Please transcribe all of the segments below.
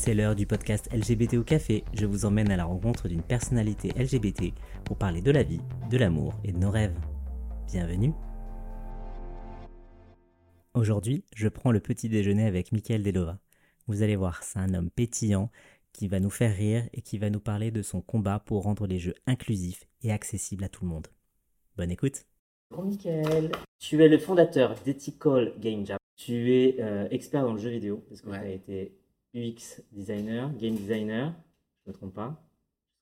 C'est l'heure du podcast LGBT au café. Je vous emmène à la rencontre d'une personnalité LGBT pour parler de la vie, de l'amour et de nos rêves. Bienvenue. Aujourd'hui, je prends le petit déjeuner avec Mickaël Delova. Vous allez voir, c'est un homme pétillant qui va nous faire rire et qui va nous parler de son combat pour rendre les jeux inclusifs et accessibles à tout le monde. Bonne écoute. Bonjour Mickaël, tu es le fondateur d'Ethical Game Jam. Tu es euh, expert dans le jeu vidéo parce que Ouais. tu as été UX designer, game designer, je ne me trompe pas.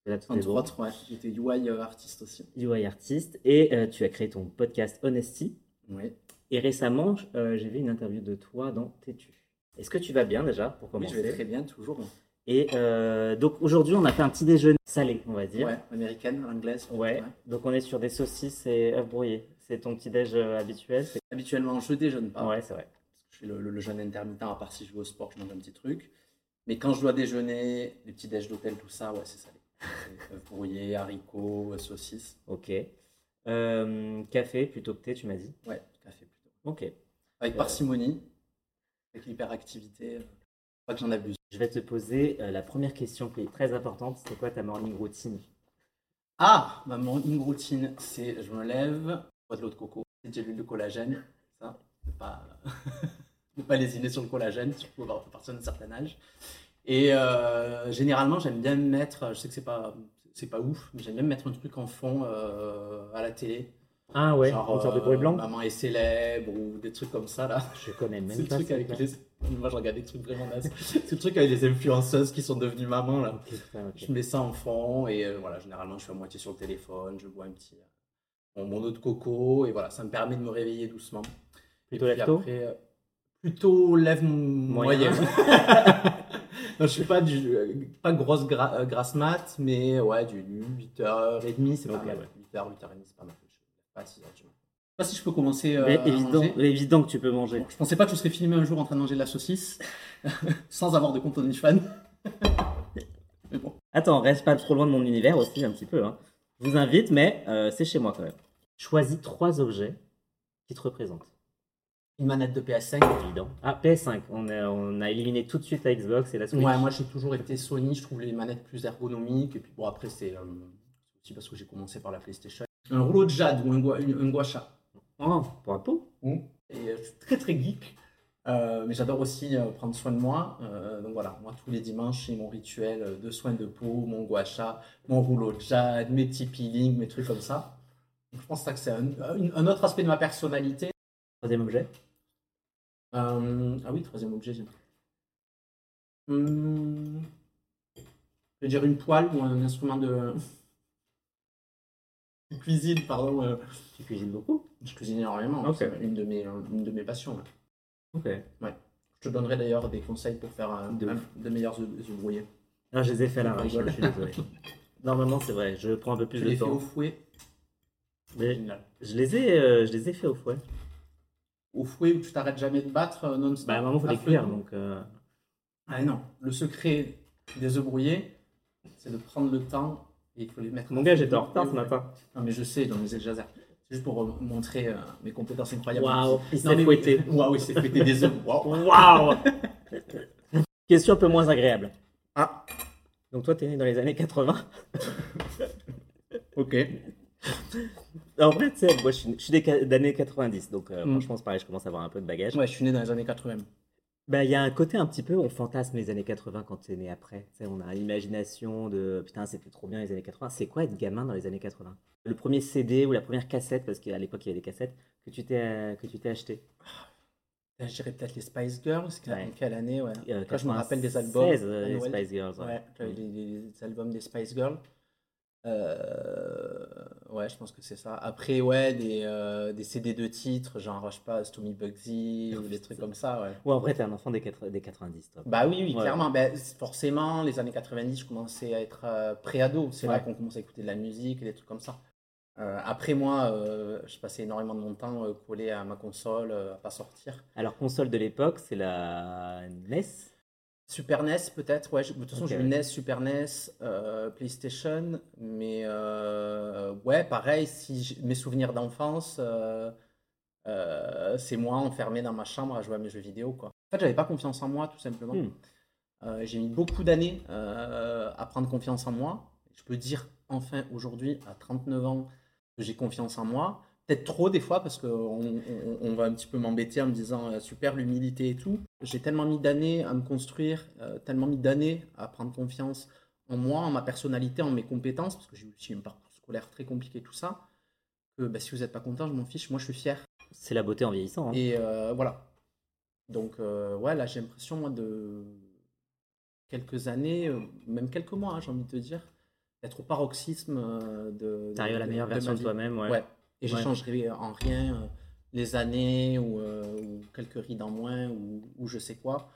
Là, tout est Entre bon. J'étais UI artiste aussi. UI artiste et euh, tu as créé ton podcast Honesty. Oui. Et récemment, euh, j'ai vu une interview de toi dans Tétu. Est-ce que tu vas bien déjà pour Oui, commencer je vais très bien, toujours. Et euh, donc aujourd'hui, on a fait un petit déjeuner salé, on va dire. Ouais, américaine, anglaise. Ouais. Donc on est sur des saucisses et œufs brouillés. C'est ton petit déj habituel Habituellement, je déjeune pas. Ouais, c'est vrai. Je fais le, le- le jeûne intermittent, à part si je vais au sport, je mange un petit truc. Mais quand je dois déjeuner, les petits déj d'hôtel, tout ça, ouais, c'est salé. C'est brouillés, haricots, euh, saucisses. Ok. Euh, café plutôt que thé, tu m'as dit? Ouais, café plutôt. Ok. Avec Euh. parcimonie, avec l'hyperactivité. Pas que j'en abuse. Je vais te poser euh, la première question qui est très importante. C'est quoi ta morning routine? Ah, ma morning routine, c'est je me lève, bois de l'eau de coco, c'est de l'huile de collagène, ça, ne pas, ne pas lésiner sur le collagène, surtout à partir d'un certain âge. Et euh, généralement, j'aime bien mettre, je sais que c'est pas, c'est pas ouf, mais j'aime bien mettre un truc en fond euh, à la télé. Ah ouais, Genre, une sorte de euh, bruit blanc. Maman est célèbre ou des trucs comme ça là. Je connais même pas. truc avec les. Moi, je regarde des trucs vraiment nazes. C'est le truc avec les influenceuses qui sont devenues mamans là. Je mets ça en fond et euh, voilà, généralement je suis à moitié sur le téléphone, je bois un petit euh, mon, eau de coco et voilà, ça me permet de me réveiller doucement. Plutôt lève-tôt après, euh, Plutôt lève Moyen. moyen. non, je suis pas du pas grosse gra- euh, grasse mat, mais ouais, du, 8h30, c'est pas mal. ouais. 8h, 8h30, c'est pas mal. Pas à 6h du matin. Je sais pas si je peux commencer euh, Mais évident, évident que tu peux manger. Bon, je pensais pas que je serais filmé un jour en train de manger de la saucisse sans avoir de compte OnlyFans. mais bon. Attends, reste pas trop loin de mon univers aussi, un petit peu. hein. Je vous invite, mais euh, c'est chez moi quand même. Choisis trois objets qui te représentent. Une manette de PS5. Évident. Ah, PS5. On a, on a éliminé tout de suite la Xbox et la Switch. Ouais, moi j'ai toujours été Sony, je trouve les manettes plus ergonomiques. Et puis bon, après, c'est euh, aussi parce que j'ai commencé par la PlayStation. Un rouleau de jade ou un, gua- une- un guacha. Oh, pour un pot Et euh, je suis très très geek. Euh, mais j'adore aussi prendre soin de moi. Donc voilà, moi tous les dimanches, j'ai mon rituel de soin de peau, mon guacha, mon rouleau de jade, mes petits peelings, mes trucs comme ça. Donc, je pense que c'est un, un- un autre aspect de ma personnalité. Troisième objet. Euh, ah oui, troisième objet. j'ai- Hum, je vais dire une poêle ou un instrument de de cuisine, pardon. euh, Tu cuisines beaucoup? Je cuisine énormément. Ok. C'est une de mes, une de mes passions. là. Ok. Je te donnerai d'ailleurs des conseils pour faire De meilleurs œufs brouillés. Ah, je les ai fait à l'arrache, rigole. je suis désolé. Normalement, c'est vrai, je prends un peu plus Je de fait temps. au fouet. Mais je les ai, euh, je les ai fait au fouet. Au fouet où tu t'arrêtes jamais de battre euh, non-stop. Bah, à un moment, il faut les doux. donc. euh, Ah non, le secret des œufs brouillés, c'est de prendre le temps et il faut les mettre. Mon gars, j'étais en retard et ce matin. Non, mais je sais, non, mais j'exagère. C'est juste pour euh, montrer euh, mes compétences incroyables. Waouh, il s'est fouetté. Waouh, il s'est fouetté des œufs. Waouh. Waouh Question un peu moins agréable. Ah, Donc, toi, t'es né dans les années 80. ok. En vrai, tu sais, moi, je suis, je suis d'années 90, donc euh, Mm. franchement, c'est pareil, je commence à avoir un peu de bagage. Ouais, je suis né dans les années 80. Bah, il y a un côté un petit peu, on fantasme les années 80 quand t'es né après. Tu sais, on a l'imagination de putain, c'était trop bien les années 80. C'est quoi être gamin dans les années 80 Le premier CD ou la première cassette, parce qu'à l'époque il y avait des cassettes, que tu t'es euh, que tu t'es acheté Là, Je dirais peut-être les Spice Girls. Quelle, Ouais. quelle année, ouais. Euh, Après, je me rappelle des albums. 96, euh, les. Spice Girls. ouais. Ouais, Mm. les- les albums des Spice Girls. Euh, ouais, je pense que c'est ça. Après, ouais, des, euh, des CD de titres, genre, je sais pas, Stomy Bugsy ou des trucs comme ça, ouais. Ouais, en vrai, t'es un enfant des, quatre- des 90, toi. Bah oui, oui, Ouais. clairement. Ben, c'est- forcément, les années 90, je commençais à être euh, pré-ado. C'est là Ouais. qu'on commence à écouter de la musique et des trucs comme ça. Euh, après, moi, euh, je passais énormément de mon temps euh, collé à ma console, à pas sortir. Alors, console de l'époque, c'est la NES. Super NES peut-être, ouais. je- De toute façon, Ok, j'ai eu. NES, Super NES, euh, PlayStation, mais euh, ouais, pareil, si mes souvenirs d'enfance, euh, c'est moi enfermé dans ma chambre à jouer à mes jeux vidéo, quoi. En fait, j'avais pas confiance en moi, tout simplement. Hmm. J'ai mis beaucoup d'années à prendre confiance en moi. Je peux dire enfin aujourd'hui, à 39 ans, que j'ai confiance en moi. Peut-être trop des fois parce qu'on on, on va un petit peu m'embêter en me disant super l'humilité et tout. J'ai tellement mis d'années à me construire, euh, tellement mis d'années à prendre confiance en moi, en ma personnalité, en mes compétences, parce que j'ai aussi un parcours scolaire très compliqué, tout ça, que bah, si vous n'êtes pas content, je m'en fiche, moi je suis fier. C'est la beauté en vieillissant. hein. Et euh, voilà. Donc, euh, ouais, là, j'ai l'impression, moi, de quelques années, même quelques mois, hein, j'ai envie de te dire, d'être au paroxysme de. T'arrives à la meilleure de version de toi-même, ouais. Ouais. Et Ouais. j'échangerai en rien les années ou, euh, ou quelques rides en moins ou, ou je sais quoi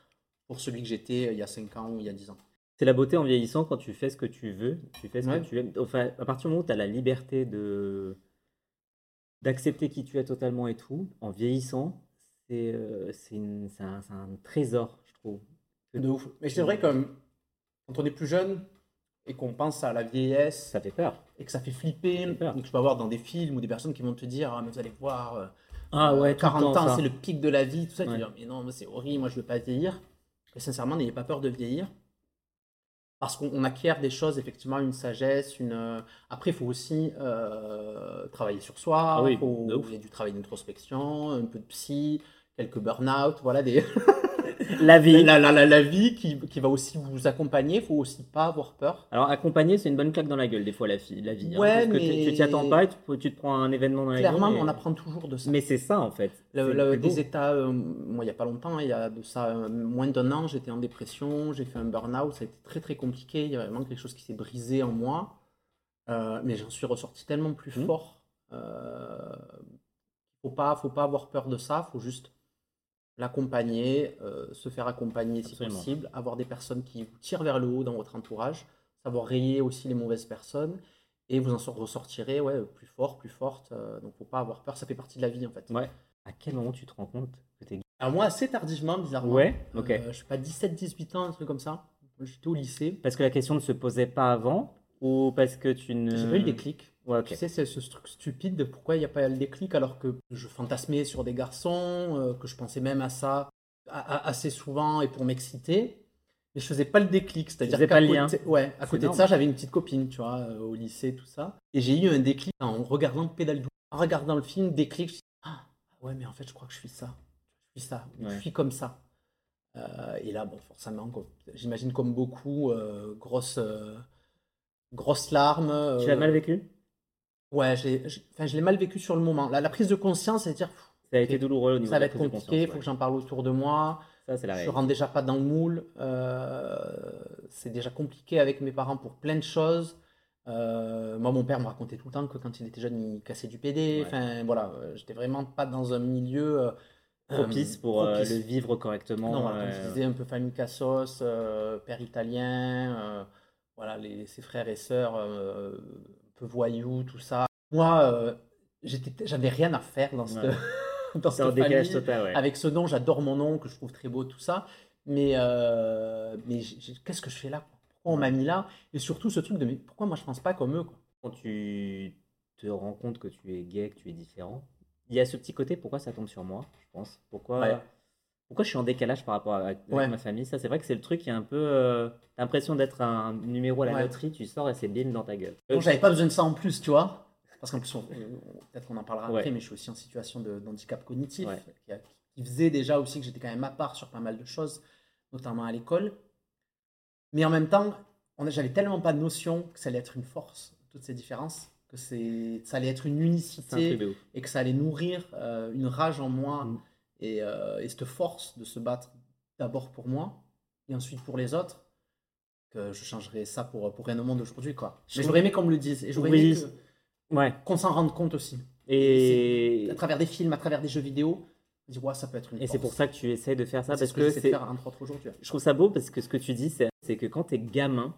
pour celui que j'étais euh, il y a 5 ans ou il y a 10 ans. C'est la beauté en vieillissant quand tu fais ce que tu veux, tu fais ce Ouais. que tu aimes. Enfin, à partir du moment où tu as la liberté de d'accepter qui tu es totalement et tout, en vieillissant, c'est euh, un, un trésor, je trouve. De ouf. Mais c'est vrai que quand on est plus jeune et qu'on pense à la vieillesse Ça fait peur. et que ça fait flipper, fait peur. et que tu peux avoir dans des films ou des personnes qui vont te dire Ah, mais vous allez voir, euh, Ah ouais, euh, tout le 40 temps, ans, c'est le pic de la vie, tout ça. Tu Ouais. dis, Ah, mais non, c'est horrible, moi je veux pas vieillir. Et sincèrement, n'ayez pas peur de vieillir. Parce qu'on on acquiert des choses, effectivement, une sagesse, une. euh, Après, il faut aussi euh, travailler sur soi. Ah oui, faut- de ouf. Il y a du travail d'introspection, un peu de psy, quelques burn-out, voilà, des, La vie. la, la, la, la vie qui, qui va aussi vous accompagner. Il faut aussi pas avoir peur. Alors, accompagner, c'est une bonne claque dans la gueule, des fois, la, fi- la vie. hein, Ouais, parce que tu- t'y attends pas et tu, tu te prends un événement dans la Clairement, gueule. on et- apprend toujours de ça. Mais c'est ça, en fait. Le- des états, euh, moi il n'y a pas longtemps, il y a de ça euh, moins d'un an, j'étais en dépression, j'ai fait un burn-out, ça a été très très compliqué, il y a vraiment quelque chose qui s'est brisé en moi, Euh, mais j'en suis ressorti tellement plus Mhm. fort. Euh, faut pas, faut pas avoir peur de ça, faut juste l'accompagner, euh, se faire accompagner si Absolument. possible, avoir des personnes qui vous tirent vers le haut dans votre entourage, savoir rayer aussi les mauvaises personnes. Et vous en sor- ressortirez ouais, plus fort, plus forte. euh, donc, faut pas avoir peur. Ça fait partie de la vie, en fait. Ouais. À quel moment tu te rends compte que t'es Alors moi, assez tardivement, bizarrement. Ouais, ok. Euh, je sais pas, 17-18 ans, un truc comme ça. J'étais au lycée. Parce que la question ne se posait pas avant ou parce que tu ne. J'ai pas eu le déclic. Ouais. Tu sais, c'est ce truc stupide de pourquoi il n'y a pas le déclic alors que je fantasmais sur des garçons, euh, que je pensais même à ça assez souvent et pour m'exciter. Mais je faisais pas le déclic, c'est-à-dire qu'à pas le côté, ouais, à côté de ça, j'avais une petite copine, tu vois, euh, au lycée, tout ça. Et j'ai eu un déclic en regardant Pédale. En regardant le film, déclic, je me suis dit, ah ouais, mais en fait, je crois que je suis ça. Je suis ça, Ouais. je suis comme ça. Euh, et là, bon, forcément, j'imagine comme beaucoup, grosse, grosse larme. Tu l'as mal vécu? Ouais, j'ai- j'ai- enfin, je l'ai mal vécu sur le moment. La, la prise de conscience, c'est dire, pff, Ça a été douloureux au niveau ça de va être compliqué, il faut ouais. que j'en parle autour de moi. Ça, c'est la Je règle. rentre déjà pas dans le moule. euh, c'est déjà compliqué avec mes parents pour plein de choses. Euh, moi, mon père me racontait tout le temps que quand il était jeune, il cassait du PD. Ouais. Enfin, voilà, euh, j'étais vraiment pas dans un milieu euh, Propice pour propice. le vivre correctement. Non, voilà, comme je disais, un peu famille Cassos, père italien, voilà, les, ses frères et sœurs peu voyous, tout ça. Moi, euh, j'étais, j'avais rien à faire dans cette, Ouais. dans cette famille. total, ouais. Avec ce nom, j'adore mon nom, que je trouve très beau, tout ça. Mais, euh, mais qu'est-ce que je fais là? quoi? Pourquoi on m'a mis là? Et surtout ce truc de mais pourquoi moi je pense pas comme eux? Quoi? Quand tu te rends compte que tu es gay, que tu es différent, il y a ce petit côté, pourquoi ça tombe sur moi, je pense? Pourquoi, Ouais. Pourquoi je suis en décalage par rapport à avec Ouais. ma famille? Ça, c'est vrai que c'est le truc qui est un peu. euh, t'as l'impression d'être un numéro à la Ouais. loterie, tu sors et c'est bim dans ta gueule. Bon, j'avais pas besoin de ça en plus, tu vois. Parce qu'en plus, peut-être qu'on en parlera Ouais. après, mais je suis aussi en situation de- d'handicap cognitif, qui, faisait déjà aussi que j'étais quand même à part sur pas mal de choses, notamment à l'école. Mais en même temps, j'avais tellement pas de notion que ça allait être une force, toutes ces différences, que c'est, ça allait être une un unicité et que ça allait nourrir euh, une rage en moi Mm. Et, euh, et cette force de se battre d'abord pour moi et ensuite pour les autres que je changerais ça pour, pour rien au monde d'aujourd'hui quoi. Mais j'aurais aimé qu'on me le dise et j'aurais Oui. aimé que- Ouais. qu'on s'en rende compte aussi. Et, À travers des films, à travers des jeux vidéo, on dit ouais, ça peut être une et c'est pour ça que tu essayes de faire ça, parce ce que, c'est. faire entre autres aujourd'hui. Je trouve ça beau parce que ce que tu dis, c'est que quand tu es gamin,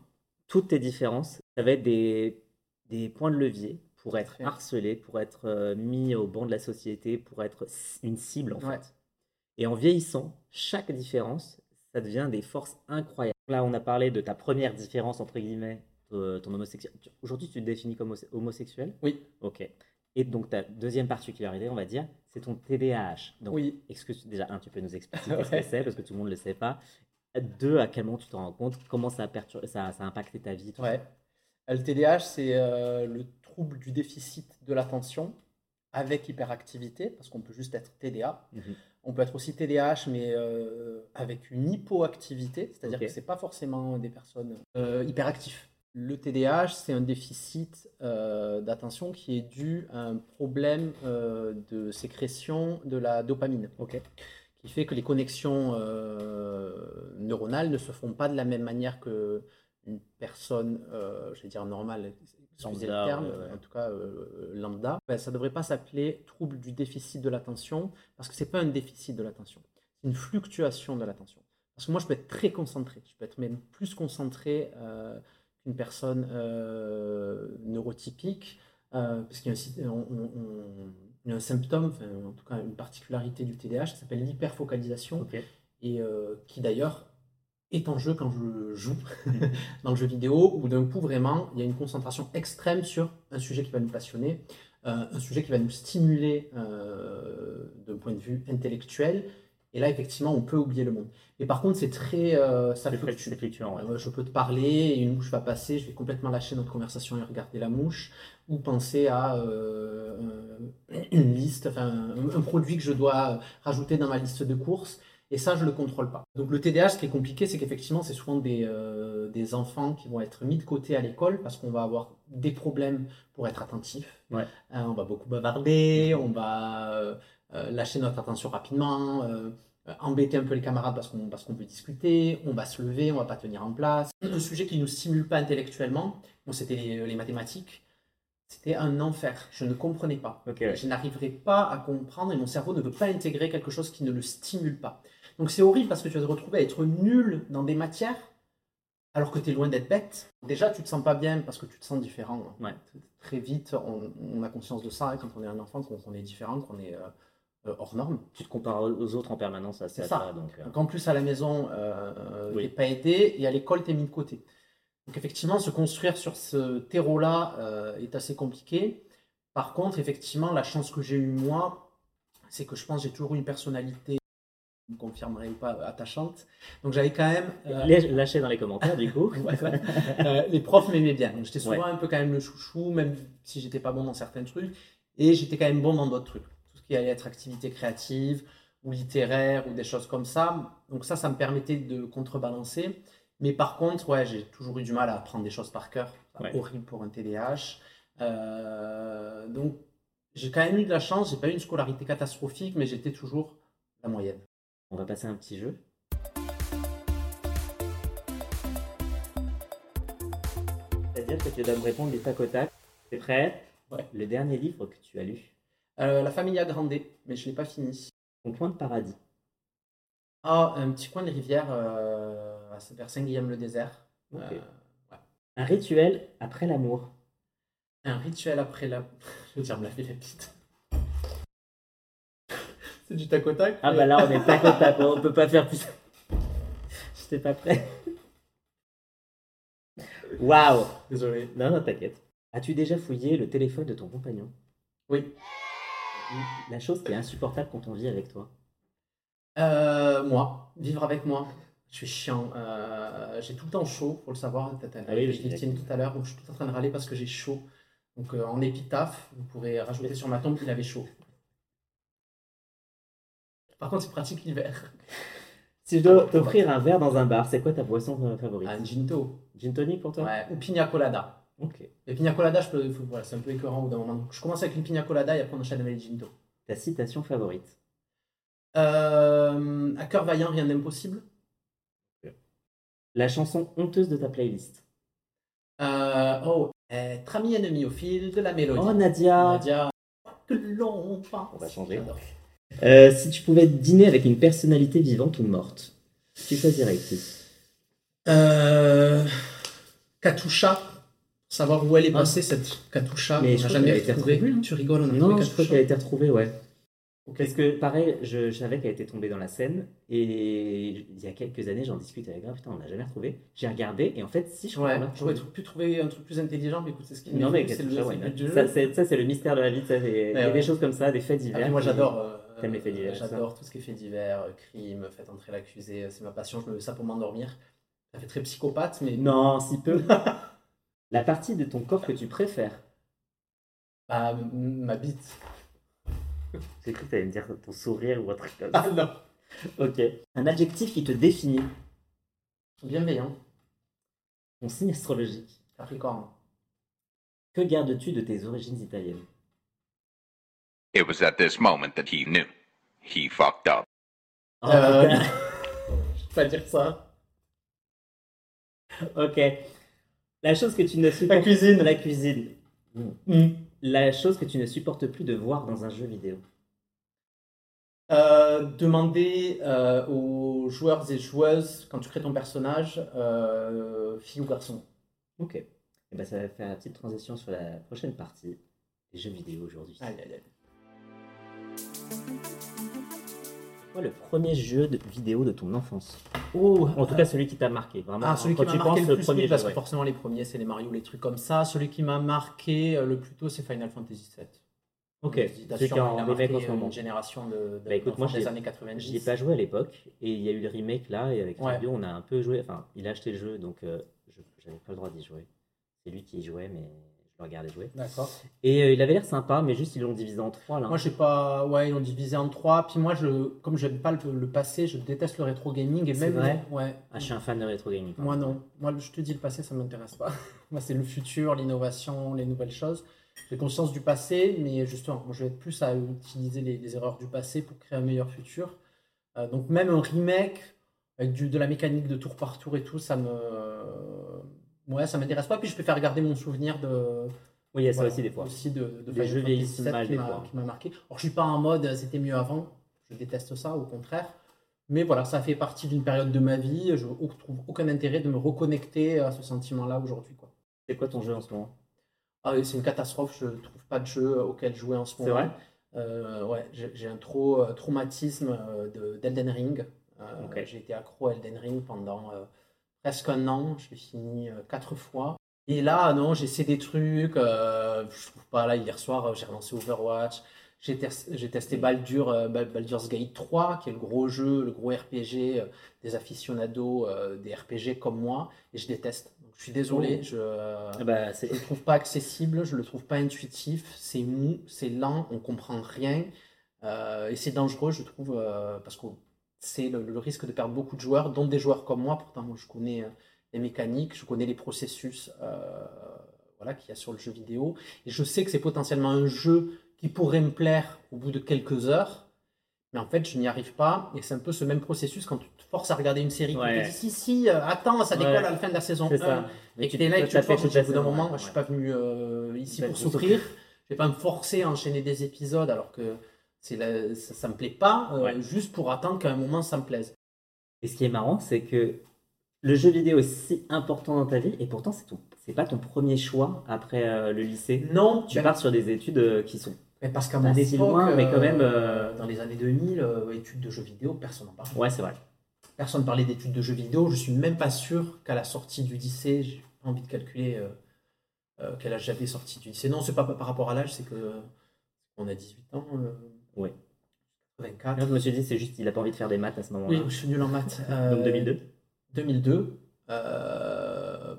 toutes tes différences, ça va être des, des points de levier pour être harcelé, pour être euh, mis au banc de la société, pour être une cible en Ouais. fait. Et en vieillissant, chaque différence, ça devient des forces incroyables. Là, on a parlé de ta première différence, entre guillemets, de ton homosexualité. Aujourd'hui, tu te définis comme homo- homosexuel? Oui, Ok. Et donc, ta deuxième particularité, on va dire, c'est ton TDAH. Donc, oui. tu- déjà, un, tu peux nous expliquer ce que c'est, parce que tout le monde ne le sait pas. Deux, à quel moment tu t'en rends compte? Comment ça a, ça, ça a impacté ta vie tout Ouais. Le TDAH, c'est euh, le trouble du déficit de l'attention avec hyperactivité, parce qu'on peut juste être TDA. Mhm. On peut être aussi TDAH, mais euh, avec une hypoactivité, c'est-à-dire que ce n'est pas forcément des personnes euh, hyperactives. Le TDAH, c'est un déficit euh, d'attention qui est dû à un problème de sécrétion de la dopamine, Ok. qui fait que les connexions neuronales ne se font pas de la même manière que une personne, je vais dire normale, excusez Lambda, le terme, ouais, en tout cas euh, lambda. Ben, ça ne devrait pas s'appeler trouble du déficit de l'attention, parce que ce n'est pas un déficit de l'attention, c'est une fluctuation de l'attention. Parce que moi, je peux être très concentré, je peux être même plus concentré euh, qu'une personne euh, neurotypique, euh, parce qu'il y a un, on- on- on- symptôme, enfin, en tout cas une particularité du TDAH, qui s'appelle l'hyperfocalisation, et euh, qui d'ailleurs est en jeu quand je joue dans le jeu vidéo, où d'un coup vraiment il y a une concentration extrême sur un sujet qui va nous passionner, euh, un sujet qui va nous stimuler euh, d'un point de vue intellectuel, et là effectivement on peut oublier le monde. Mais par contre c'est très... euh, ça fluctue. ouais. Je peux te parler et une mouche va passer, je vais complètement lâcher notre conversation et regarder la mouche, ou penser à un- une liste, enfin un, un produit que je dois rajouter dans ma liste de courses, et ça je le contrôle pas. Donc le TDAH, ce qui est compliqué, c'est qu'effectivement c'est souvent des, euh, des enfants qui vont être mis de côté à l'école parce qu'on va avoir des problèmes pour être attentif. Ouais. Euh, on va beaucoup bavarder, on va euh, lâcher notre attention rapidement. embêter un peu les camarades parce qu'on parce qu'on veut discuter, on va se lever, on va pas tenir en place. Un sujet qui nous stimule pas intellectuellement, bon, c'était les, les mathématiques, c'était un enfer. Je ne comprenais pas. Ouais. Je n'arriverai pas à comprendre et mon cerveau ne veut pas intégrer quelque chose qui ne le stimule pas. Donc c'est horrible parce que tu vas te retrouver à être nul dans des matières alors que tu es loin d'être bête. Déjà, tu te sens pas bien parce que tu te sens différent. Ouais. Très vite, on, on a conscience de ça hein, quand on est un enfant, qu'on est différent, qu'on est euh, euh, hors norme. Tu te compares aux autres en permanence à C'est ça. ça. donc, euh, Donc en plus à la maison, euh, Oui. t'es pas aidé et à l'école t'es mis de côté. Donc effectivement, se construire sur ce terreau-là est assez compliqué. Par contre, effectivement, la chance que j'ai eue moi, c'est que je pense que j'ai toujours une personnalité, me confirmerez ou pas, attachante. Donc j'avais quand même... euh, lâ- Lâchez dans les commentaires du coup. Euh, les profs m'aimaient bien. Donc, J'étais souvent Ouais. un peu quand même le chouchou, même si j'étais pas bon dans certains trucs. Et j'étais quand même bon dans d'autres trucs. Tout ce qui allait être activité créative ou littéraire ou des choses comme ça. Donc ça, ça me permettait de contrebalancer. Mais par contre, ouais, j'ai toujours eu du mal à apprendre des choses par cœur. Ouais. Horrible pour un TDAH. Euh, donc j'ai quand même eu de la chance. J'ai pas eu une scolarité catastrophique, mais j'étais toujours la moyenne. On va passer à un petit jeu. C'est-à-dire que tu dois me répondre du tac au tac. T'es prêt? Ouais. Le dernier livre que tu as lu. Euh, la Familia Grande, mais je l'ai pas fini. Ton point de paradis. Ah, un petit coin de rivière euh, vers Saint-Guillaume-le-Désert. Euh, Un rituel après l'amour. un rituel après la. Je veux dire, me laver la petite. C'est du tac au tac. Ah bah là on est tac au tac, on peut pas faire plus. J'étais pas prêt. Waouh Désolé. Non, non, t'inquiète. As-tu déjà fouillé le téléphone de ton compagnon? Oui. La chose qui est insupportable quand on vit avec toi? Euh, moi, vivre avec moi. Je suis chiant. Euh, j'ai tout le temps chaud, faut le savoir. Ah oui, Étienne tout à l'heure, donc je suis tout en train de râler parce que j'ai chaud. Donc euh, en épitaphe, vous pourrez rajouter sur ma tombe qu'il avait chaud. Par contre, c'est pratique l'hiver. Si je dois t'offrir un verre dans un bar, c'est quoi ta boisson euh, favorite? Un ginto. Gin tonic pour toi? Ouais, ou pina colada. Ok. Les pina colada, je peux, faut- voilà, c'est un peu écœurant au bout d'un moment. Donc, je commence avec une pina colada et après on enchaîne avec les ginto. Ta citation favorite? Euh, à cœur vaillant, rien d'impossible. La chanson honteuse de ta playlist? Euh, oh, être ami ennemi au fil de la mélodie. Oh Nadia Nadia, que l'on pense. On va changer. Euh, Si tu pouvais dîner avec une personnalité vivante ou morte, tu choisirais qui Euh, Katusha, savoir où elle est Ah. passée cette Katusha. Mais on je n'a crois jamais qu'elle a été retrouvé. retrouvée, Tu rigoles, on a Non, je crois qu'elle a été retrouvée, ouais. Parce que pareil, je, je savais qu'elle était tombée dans la Seine et il y a quelques années, j'en discute avec elle, putain, on l'a jamais retrouvée. J'ai regardé et en fait, si je crois Ouais, j'aurais pu trouver un truc plus intelligent, mais écoute, c'est ce qui Non, mais c'est le, jeu. ça, c'est, ça, c'est le mystère de la vie. ça, y a ouais. des choses comme ça, des faits Ah, divers. puis moi j'adore euh, T'aimes les faits divers, ça J'adore tout ce qui est faits divers, euh, crime, faites entrer l'accusé, euh, c'est ma passion, je me mets ça pour m'endormir. Ça fait très psychopathe, mais Non, si peu. La partie de ton corps que tu préfères. bah, ma bite. J'ai cru que t'allais me dire ton sourire ou un truc comme Ah non Ok. Un adjectif qui te définit. Bienveillant, Ton signe astrologique. Capricorne. Que gardes-tu de tes origines italiennes? It was at this moment that he knew. He fucked up. Euh, putain. Je peux pas dire ça. ok. La chose que tu ne supportes La cuisine. La cuisine. Hmm. La chose que tu ne supportes plus de voir dans un jeu vidéo. Euh, demander euh, aux joueurs et joueuses, quand tu crées ton personnage, euh, fille ou garçon. Ok. Et ben ça va faire la petite transition sur la prochaine partie des jeux vidéo aujourd'hui. C'est quoi le premier jeu de vidéo de ton enfance Oh, En tout cas, celui qui t'a marqué, vraiment. Ah, celui Quand qui m'a tu marqué penses, le plus, oui, parce que forcément les premiers, c'est les Mario, les trucs comme ça. Celui qui m'a marqué euh, le plus tôt, c'est Final Fantasy VII. Ok, celui qui en remake en ce moment. Une génération de, de Bah, écoute, moi, des années 90. J'y ai pas joué à l'époque et il y a eu le remake là et avec Ouais. Fabio on a un peu joué. Enfin, il a acheté le jeu donc euh, je j'avais pas le droit d'y jouer. C'est lui qui y jouait mais je le regardais jouer. D'accord. Et euh, il avait l'air sympa mais juste ils l'ont divisé en trois là. Moi, j'ai pas. Ouais, ils l'ont divisé en trois. Puis moi, je, comme j'aime pas le, le passé, je déteste le rétro gaming. Et même. vrai Ouais. Ah, je suis un fan de rétro gaming. Moi, non. Moi, je te dis, le passé, ça m'intéresse pas. moi, c'est le futur, l'innovation, les nouvelles choses. J'ai conscience du passé, mais justement, moi, je vais être plus à utiliser les, les erreurs du passé pour créer un meilleur futur. Euh, donc, même un remake avec du, de la mécanique de tour par tour et tout, ça me. Ouais, ça m'intéresse pas. Puis, je préfère garder mon souvenir de. Oui, il y a ça Voilà, aussi des fois. Aussi de, de Les jeux vieillissent mal qui des m'a- fois. qui m'a marqué. Alors, je suis pas en mode euh, c'était mieux avant. Je déteste ça, au contraire. Mais voilà, ça fait partie d'une période de ma vie. Je ne trouve aucun intérêt de me reconnecter à ce sentiment-là aujourd'hui. quoi. C'est quoi ton jeu en ce moment? Ah, c'est une catastrophe. Je trouve pas de jeu auquel jouer en ce C'est moment. vrai Euh, ouais, j'ai un trop, euh, traumatisme euh, de- d'Elden Ring. Euh, Ok. J'ai été accro à Elden Ring pendant euh, presque un an. Je l'ai fini euh, quatre fois. Et là, non, j'essaie des trucs. euh, je trouve pas. Là, hier soir, euh, j'ai relancé Overwatch. J'ai tes- j'ai testé Baldur, euh, Bal- Baldur's Gate 3, qui est le gros jeu, le gros RPG euh, des aficionados des RPG comme moi. Et je déteste. Donc, je suis désolé. Je, bah, c'est je le trouve pas accessible, je le trouve pas intuitif, c'est mou, c'est lent, on comprend rien. Et c'est dangereux, je trouve, parce que c'est le, le risque de perdre beaucoup de joueurs, dont des joueurs comme moi. Pourtant, moi, je connais euh, les mécaniques, je connais les processus euh, voilà, qu'il y a sur le jeu vidéo. Et je sais que c'est potentiellement un jeu qui pourrait me plaire au bout de quelques heures. Mais en fait, je n'y arrive pas. Et c'est un peu ce même processus quand tu te forces à regarder une série. Ouais. Tu te dis, si, si, euh, attends, ça décolle Ouais. à la fin de la saison c'est 1. ça. Et tu que t'es là et tu forces, au bout d'un moment, ouais, je suis ouais. pas venu euh, ici Bah, pour souffrir. Je vais pas me forcer à enchaîner des épisodes alors que la- ça, ça me plaît pas, euh, Ouais. juste pour attendre qu'à un moment ça me plaise. Et ce qui est marrant, c'est que le jeu vidéo est si important dans ta vie et pourtant c'est ton c'est pas ton premier choix après euh, le lycée. Non, Tu ben, pars sur des études euh, qui sont mais parce qu'à mon époque, loin, mais quand même, dans les années 2000, euh, études de jeux vidéo, personne n'en parlait. Ouais, c'est vrai. Personne parlait d'études de jeux vidéo. Je suis même pas sûr qu'à la sortie du lycée, j'ai pas envie de calculer quel âge j'avais sorti du lycée. Non, c'est pas par rapport à l'âge, c'est que on a 18 ans. Ouais. 24. Moi, je me suis dit, c'est juste, il a pas envie de faire des maths à ce moment-là. Oui, je suis nul en maths. Donc Euh, 2002. 2002. euh,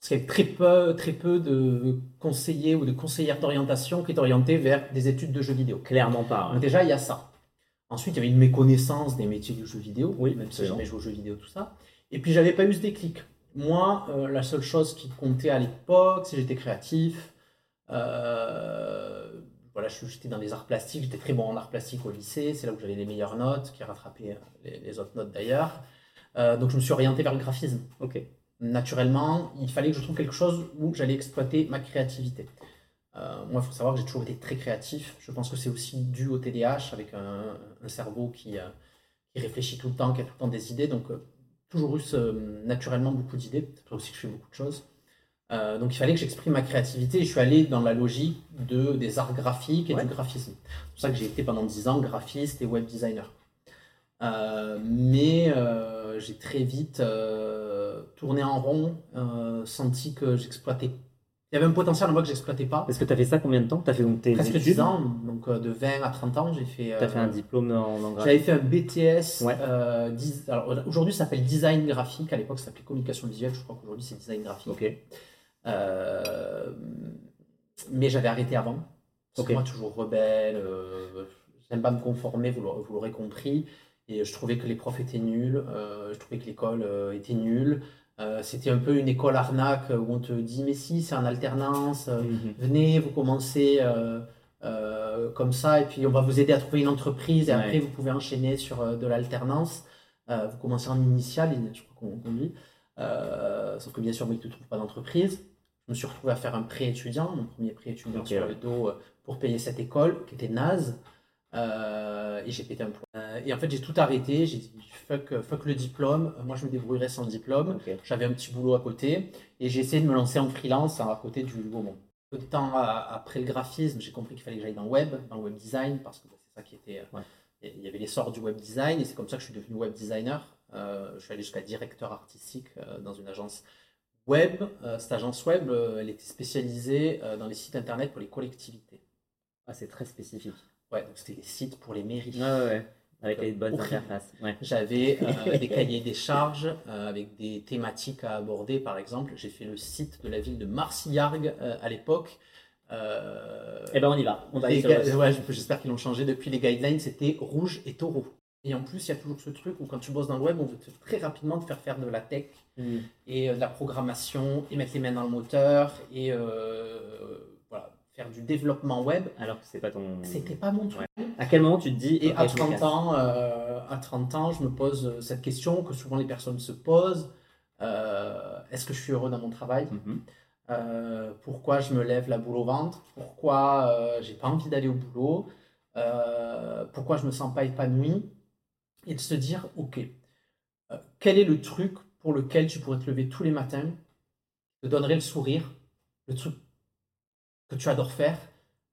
parce qu'il y avait très peu, très peu de conseillers ou de conseillères d'orientation qui étaient orientés vers des études de jeux vidéo. Clairement pas. Donc ouais. déjà, il y a ça. Ensuite, il y avait une méconnaissance des métiers du jeu vidéo, Oui, même si jamais joué aux jeux vidéo, tout ça. Et puis, j'avais pas eu ce déclic. Moi, euh, la seule chose qui comptait à l'époque, c'est que j'étais créatif. Euh, voilà, j'étais dans les arts plastiques, j'étais très bon en arts plastiques au lycée, c'est là où j'avais les meilleures notes, qui rattrapaient les, les autres notes d'ailleurs. Euh, donc, je me suis orienté vers le graphisme Ok. naturellement, il fallait que je trouve quelque chose où j'allais exploiter ma créativité. Euh, moi, il faut savoir que j'ai toujours été très créatif. Je pense que c'est aussi dû au TDAH, avec un, un cerveau qui, euh, qui réfléchit tout le temps, qui a tout le temps des idées. Donc, toujours eu naturellement beaucoup d'idées. C'est pour ça aussi que je fais beaucoup de choses. Euh, donc, il fallait que j'exprime ma créativité. Et je suis allé dans la logique de, des arts graphiques et Ouais. du graphisme. C'est pour ça que j'ai été pendant 10 ans graphiste et web designer. Euh, mais euh, j'ai très vite tourné en rond, senti que j'exploitais Il y avait un potentiel en moi que j'exploitais pas. Parce que tu as fait ça combien de temps? Tu as fait donc tes Presque études? 10 ans, donc de 20 à 30 ans, j'ai fait. Tu as fait un diplôme en, en J'avais graphisme fait un BTS. Ouais. aujourd'hui, ça s'appelle design graphique. À l'époque, ça s'appelait communication visuelle. Je crois qu'aujourd'hui, c'est design graphique. Ok. Euh, mais j'avais arrêté avant. Parce que moi, toujours rebelle. euh, J'aime pas me conformer, vous l'aurez- compris. Et je trouvais que les profs étaient nuls. euh, je trouvais que l'école euh, était nulle. C'était un peu une école arnaque où on te dit Mais si, c'est en alternance. Mhm. venez, vous commencez comme ça, et puis on va vous aider à trouver une entreprise, et Ouais. après vous pouvez enchaîner sur de l'alternance. Vous commencez en initial, je crois qu'on dit. Euh, sauf que bien sûr, moi, tu ne trouves pas d'entreprise. Je me suis retrouvé à faire un prêt étudiant, mon premier prêt étudiant sur ouais. le dos euh, pour payer cette école qui était naze. Euh, et j'ai pété un plomb. Euh, et en fait, j'ai tout arrêté. J'ai dit fuck, fuck le diplôme. Moi, je me débrouillerai sans diplôme. J'avais un petit boulot à côté et j'ai essayé de me lancer en freelance hein, à côté du moment. Peu de temps après le graphisme, j'ai compris qu'il fallait que j'aille dans le web, dans le web design, parce que bah, c'est ça qui était. Ouais. Il y avait l'essor du web design et c'est comme ça que je suis devenu web designer. Euh, je suis allé jusqu'à directeur artistique dans une agence web. Euh, cette agence web, euh, elle était spécialisée euh, dans les sites internet pour les collectivités. Ah, c'est très spécifique. Ouais, donc c'était des sites pour les mairies. Ouais, ouais, ouais. Avec les bonnes Horrible. interfaces. Ouais. J'avais euh, des cahiers des charges euh, avec des thématiques à aborder, par exemple. J'ai fait le site de la ville de Marcillargues euh, à l'époque. Euh, Eh ben, on y va. On va le- ga- ouais, J'espère qu'ils l'ont changé depuis. Les guidelines, c'était rouge et taureau. Et en plus, il y a toujours ce truc où quand tu bosses dans le web, on veut très rapidement te faire faire de la tech Mhm. et euh, de la programmation et mettre les mains dans le moteur et euh, voilà, faire du développement web. Alors que c'est pas ton. C'était pas mon truc. À quel moment tu te dis. Et à je me 30 casse ans, euh, à 30 ans, je me pose cette question que souvent les personnes se posent. Euh, Est-ce que je suis heureux dans mon travail? Mhm. Euh, Pourquoi je me lève la boule au ventre? Pourquoi euh, j'ai pas envie d'aller au boulot? Euh, Pourquoi je me sens pas épanoui? Et de se dire, ok, euh, quel est le truc pour lequel tu pourrais te lever tous les matins, te donnerait le sourire, le truc que tu adores faire,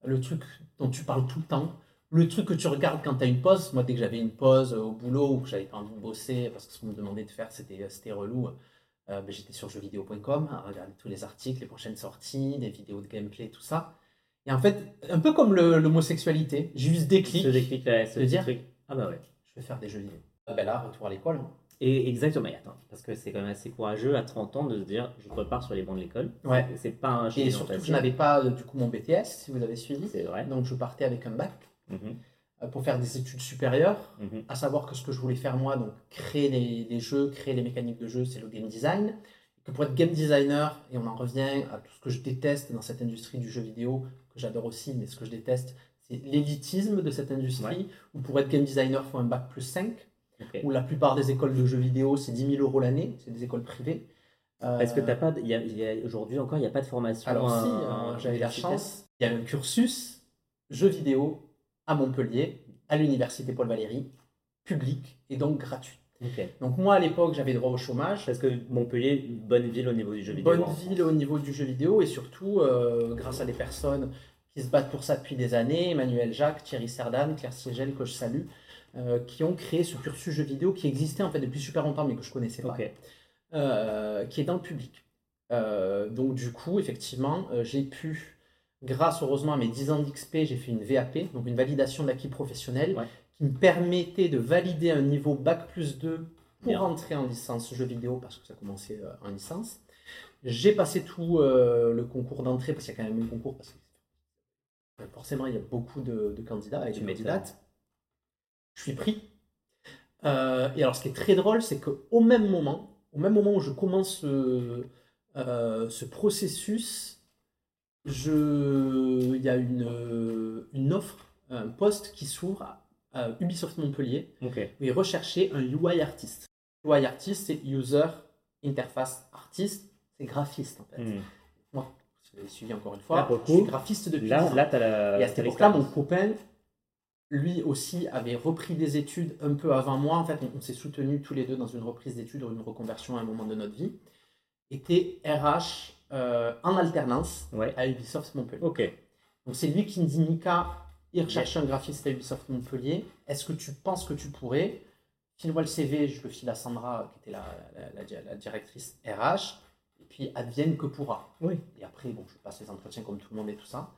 le truc dont tu parles tout le temps, le truc que tu regardes quand tu as une pause? Moi, dès que j'avais une pause euh, au boulot ou que j'avais pas envie de bosser, parce que ce qu'on me demandait de faire, c'était c'était relou, euh, ben, j'étais sur jeuxvideo.com à regarder tous les articles, les prochaines sorties, des vidéos de gameplay, tout ça. Et en fait, un peu comme l'homosexualité, j'ai eu ce déclic. Ce déclic, là, ce de dire- truc. Ah, bah ouais. Je vais faire des jeux vidéo. Ah ben là, retour à l'école. hein. Et exactement, mais attends, parce que c'est quand même assez courageux à 30 ans de se dire je repars sur les bancs de l'école. Ouais. C'est- pas un Et surtout, je n'avais pas euh, du coup mon BTS, si vous avez suivi. C'est vrai. Donc, je partais avec un bac Mhm, euh, pour faire des études supérieures. mhm. à savoir que ce que je voulais faire moi, donc créer les, les jeux, créer les mécaniques de jeu, c'est le game design. Et que pour être game designer, et on en revient à tout ce que je déteste dans cette industrie du jeu vidéo, que j'adore aussi, mais ce que je déteste, c'est l'élitisme de cette industrie, où pour être game designer, il faut un bac plus 5, Ok. où la plupart des écoles de jeux vidéo, c'est 10 000 euros l'année, c'est des écoles privées. Euh, Parce que t'as pas, il y a, y a- aujourd'hui encore, il n'y a pas de formation. alors si, euh, euh, j'avais la chance, il y a un cursus jeux vidéo à Montpellier, à l'université Paul Valéry, public et donc gratuit. Donc moi à l'époque j'avais droit au chômage, Parce que Montpellier, une bonne ville au niveau du jeu vidéo. bonne ville au niveau du jeu vidéo et surtout euh, grâce à des personnes qui se battent pour ça depuis des années, Emmanuel Jacques, Thierry Serdan, Claire Siegel que je salue, euh, qui ont créé ce cursus jeu vidéo qui existait en fait depuis super longtemps mais que je connaissais pas, euh, qui est dans le public. Euh, donc du coup effectivement j'ai pu, grâce heureusement à mes 10 ans d'XP, j'ai fait une VAP, donc une validation d'acquis professionnel, Ouais. qui me permettait de valider un niveau Bac plus 2 pour Bien. entrer en licence jeux vidéo, parce que ça commençait en licence. J'ai passé tout le concours d'entrée, parce qu'il y a quand même un concours, parce que forcément il y a beaucoup de, de candidats et de candidates. Je suis pris. Euh, et alors ce qui est très drôle, c'est qu'au même moment, au même moment où je commence ce, euh, ce processus, je, il y a une, euh, une offre, un poste qui s'ouvre à, à Ubisoft Montpellier Ok. où ils recherchaient un UI artiste. UI artiste, c'est User Interface Artist, c'est graphiste en fait. Mhm. Moi, vous avez suivi encore une Là, fois, pour le je suis coup, graphiste depuis Là, 10 ans. là, t'as la. Et à cette époque-là, mon copain, lui aussi, avait repris des études un peu avant moi. En fait, on, on s'est soutenus tous les deux dans une reprise d'études ou une reconversion à un moment de notre vie. Était RH euh, en alternance Ouais. à Ubisoft Montpellier. Ok. Donc c'est lui qui me dit Mika, il recherche un graphiste à Ubisoft Montpellier. Est-ce que tu penses que tu pourrais? File-moi le CV, je le file à Sandra, qui était la, la- la- la directrice RH. Puis advienne que pourra. Oui. Et après, bon, je passe les entretiens comme tout le monde et tout ça.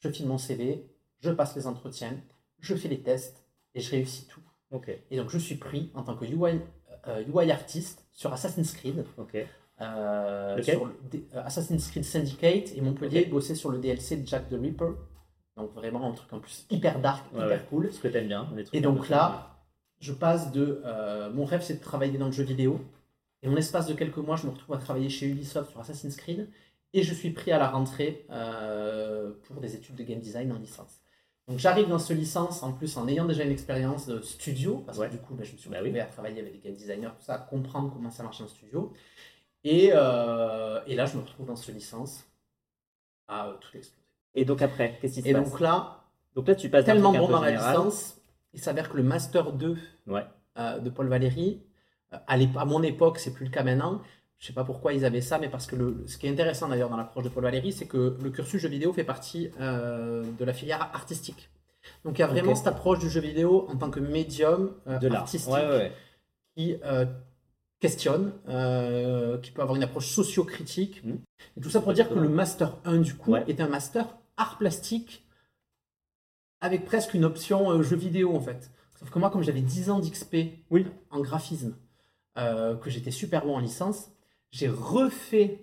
Je file mon CV, je passe les entretiens, je fais les tests et je réussis tout. Ok. Et donc, je suis pris en tant que UI, euh, UI artiste sur Assassin's Creed. Ok. Euh, sur le euh, Assassin's Creed Syndicate et Montpellier bossait sur le DLC de Jack the Ripper. Donc vraiment un truc en plus hyper dark, Ouais, hyper ouais. cool. Ce que t'aimes bien. des trucs Et donc là, je passe de... euh, mon rêve c'est de travailler dans le jeu vidéo. Et en l'espace de quelques mois, je me retrouve à travailler chez Ubisoft sur Assassin's Creed. Et je suis pris à la rentrée euh, pour des études de game design en licence. Donc j'arrive dans ce licence en plus en ayant déjà une expérience de studio, parce Ouais. que du coup ben, je me suis Bah retrouvé oui. à travailler avec des game designers, tout ça, à comprendre comment ça marche un studio. Et, euh, et là je me retrouve dans ce licence à euh, tout exploser. Et donc après, qu'est-ce qui se Et passe? donc là, Donc là, tu passes tellement bon dans la licence, il s'avère que le Master 2 Ouais. euh, de Paul Valéry, à, à mon époque, c'est plus le cas maintenant. Je sais pas pourquoi ils avaient ça, mais parce que le, ce qui est intéressant d'ailleurs dans l'approche de Paul Valéry, c'est que le cursus jeu vidéo fait partie euh, de la filière artistique. Donc il y a vraiment cette approche du jeu vidéo en tant que médium euh, De artistique Ouais, ouais, ouais. qui euh, questionne, qui peut avoir une approche socio-critique. Et tout ça pour dire que le Master 1 du coup est un Master art plastique avec presque une option jeu vidéo en fait. Sauf que moi, comme j'avais 10 ans d'XP Oui. en graphisme, euh, que j'étais super bon en licence, j'ai refait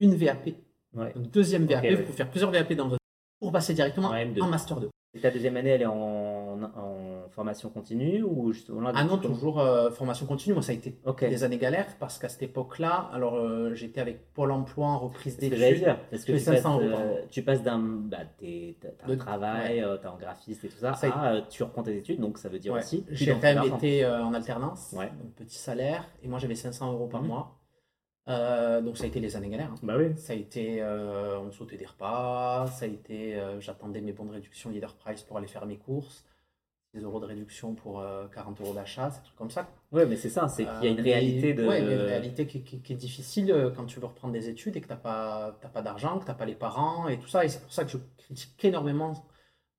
une VAP, Ouais. une deuxième VAP, Ok, vous pouvez faire plusieurs VAP dans votre pour passer directement En M2. en Master 2. Et ta deuxième année, elle est en, en formation continue ou justement là Ah non, toujours euh, formation continue. Moi, ça a été Ok. des années galères parce qu'à cette époque-là, alors euh, j'étais avec Pôle emploi en reprise C'est ce que d'études. Parce que tu passes, 500 euros euh, tu passes d'un. Bah, De- travail, euh, t'es en graphiste et tout ça, Ça a à tu reprends tes études, donc ça veut dire Ouais. aussi. J'ai quand même été en alternance, Ouais. donc petit salaire, et moi j'avais 500 euros par Mhm. mois. Euh, donc ça a été les années galères. hein. Bah oui. Ça a été, euh, on sautait des repas, ça a été, euh, j'attendais mes bons de réduction leader price pour aller faire mes courses, 10 euros de réduction pour euh, 40 euros d'achat, c'est trucs comme ça. Ouais, mais c'est ça, c'est qu'il y a une Euh, réalité de. une réalité qui, qui- qui est difficile euh, quand tu veux reprendre des études et que tu n'as pas, pas d'argent, que tu n'as pas les parents et tout ça. Et c'est pour ça que je critique énormément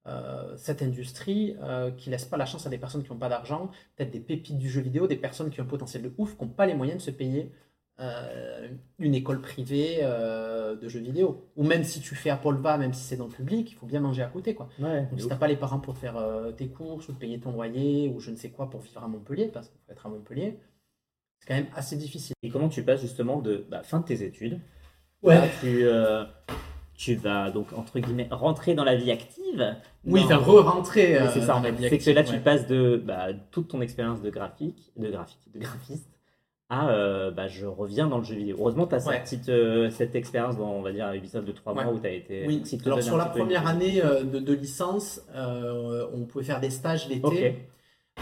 euh, cette industrie euh, qui laisse pas la chance à des personnes qui n'ont pas d'argent, peut-être des pépites du jeu vidéo, des personnes qui ont un potentiel de ouf, qui n'ont pas les moyens de se payer euh, une école privée euh, de jeux vidéo. Ou même si tu fais à Polva, même si c'est dans le public, il faut bien manger à côté. quoi. Ouais, Donc, si ouf. t'as pas les parents pour faire euh, tes courses ou payer ton loyer ou je ne sais quoi pour vivre à Montpellier, parce qu'il faut être à Montpellier, c'est quand même assez difficile. Et comment tu passes justement de bah, fin de tes études Ouais. Là, tu, tu vas donc, entre guillemets, rentrer dans la vie active? Oui, faire re-rentrer. Euh, c'est ça en fait. C'est que là, tu passes de bah, toute ton expérience de graphique, de graphique, de graphiste à euh, bah, je reviens dans le jeu vidéo. Heureusement, tu as Ouais. cette, petite, euh, cette expérience dans, on va dire, Ubisoft de 3 Ouais. mois où tu as été. Oui, si alors sur la une- première année euh, de, de licence, euh, on pouvait faire des stages l'été.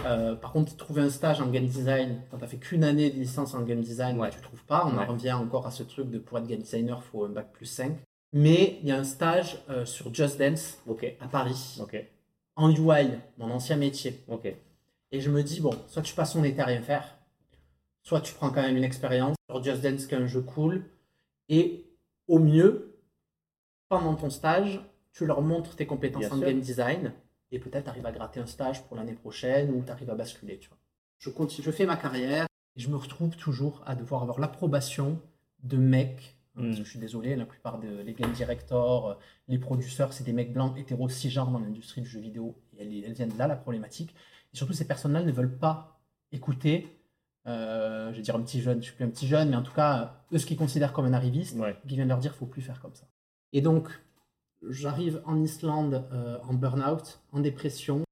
Euh, par contre, trouver un stage en game design, quand tu as fait qu'une année de licence en game design, Ouais. tu trouves pas. On Ouais. en revient encore à ce truc de pour être game designer, il faut un bac plus 5. Mais il y a un stage euh, sur Just Dance à Paris, ok, en UI, mon ancien métier. Et je me dis, bon, soit tu passes ton été à rien faire, soit tu prends quand même une expérience sur Just Dance, qui est un jeu cool, et au mieux, pendant ton stage, tu leur montres tes compétences Bien en sûr. game design, et peut-être tu arrives à gratter un stage pour l'année prochaine, ou tu arrives à basculer. Tu vois. Je, continue, je fais ma carrière, et je me retrouve toujours à devoir avoir l'approbation de mecs. hein, Parce Mm. que je suis désolé, la plupart des game directors, euh, les producteurs, c'est des mecs blancs hétéros cisgenres dans l'industrie du jeu vidéo. Et elle, elle vient de là, la problématique. Et surtout, ces personnes-là ne veulent pas écouter, euh, je vais dire un petit jeune, je suis plus un petit jeune, mais en tout cas, eux, ce qu'ils considèrent comme un arriviste, Ouais. qui vient leur dire faut plus faire comme ça. Et donc, j'arrive en Islande euh, en burn-out, en dépression.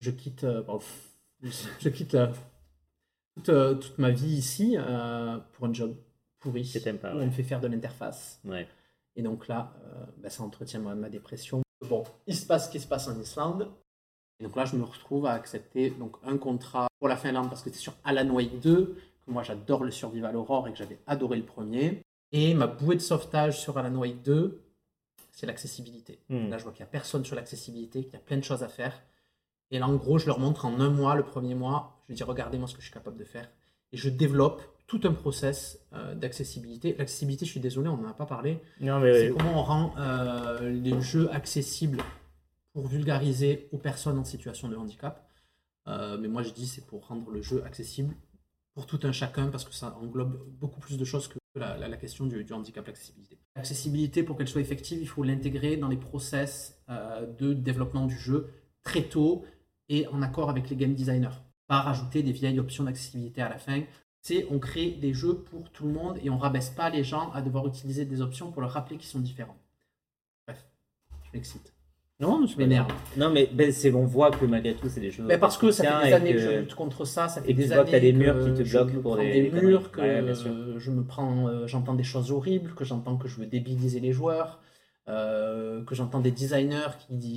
Je quitte, euh, bon, je quitte toute, toute ma vie ici pour un job pourri pas, où ouais. on me fait faire de l'interface. Ouais. Et donc là, bah, ça entretient ma, ma dépression. Bon, il se passe ce qui se passe en Islande. Et donc là, je me retrouve à accepter donc, un contrat pour la Finlande parce que c'est sur Alan Wake 2, que moi j'adore le Survival Horror et que j'avais adoré le premier. Et ma bouée de sauvetage sur Alan Wake 2, c'est l'accessibilité. Hmm. Là, je vois qu'il n'y a personne sur l'accessibilité, qu'il y a plein de choses à faire. Et là, en gros, je leur montre en un mois, le premier mois, je dis regardez-moi ce que je suis capable de faire. Et je développe tout un process euh, d'accessibilité. L'accessibilité, je suis désolé, on n'en a pas parlé. Non, mais C'est comment on rend euh, les jeux accessibles pour vulgariser aux personnes en situation de handicap. Euh, mais moi, je dis c'est pour rendre le jeu accessible pour tout un chacun parce que ça englobe beaucoup plus de choses que la, question du, du handicap, l'accessibilité. L'accessibilité, pour qu'elle soit effective, il faut l'intégrer dans les process euh, de développement du jeu très tôt et en accord avec les game designers. Pas rajouter des vieilles options d'accessibilité à la fin. C'est on crée des jeux pour tout le monde et on rabaisse pas les gens à devoir utiliser des options pour leur rappeler qu'ils sont différents. Bref, je m'excite. Non, Je m'énerve. Non, mais ben, c'est on voit que malgré tout, c'est des choses. Mais parce que ça fait des années que... que- je lutte contre ça, ça fait et que des tu vois années que t'as des murs qui te bloquent pour des- des, des murs, que Ouais, euh, je me prends, euh, j'entends des choses horribles, que j'entends que je veux débiliser les joueurs, euh, que j'entends des designers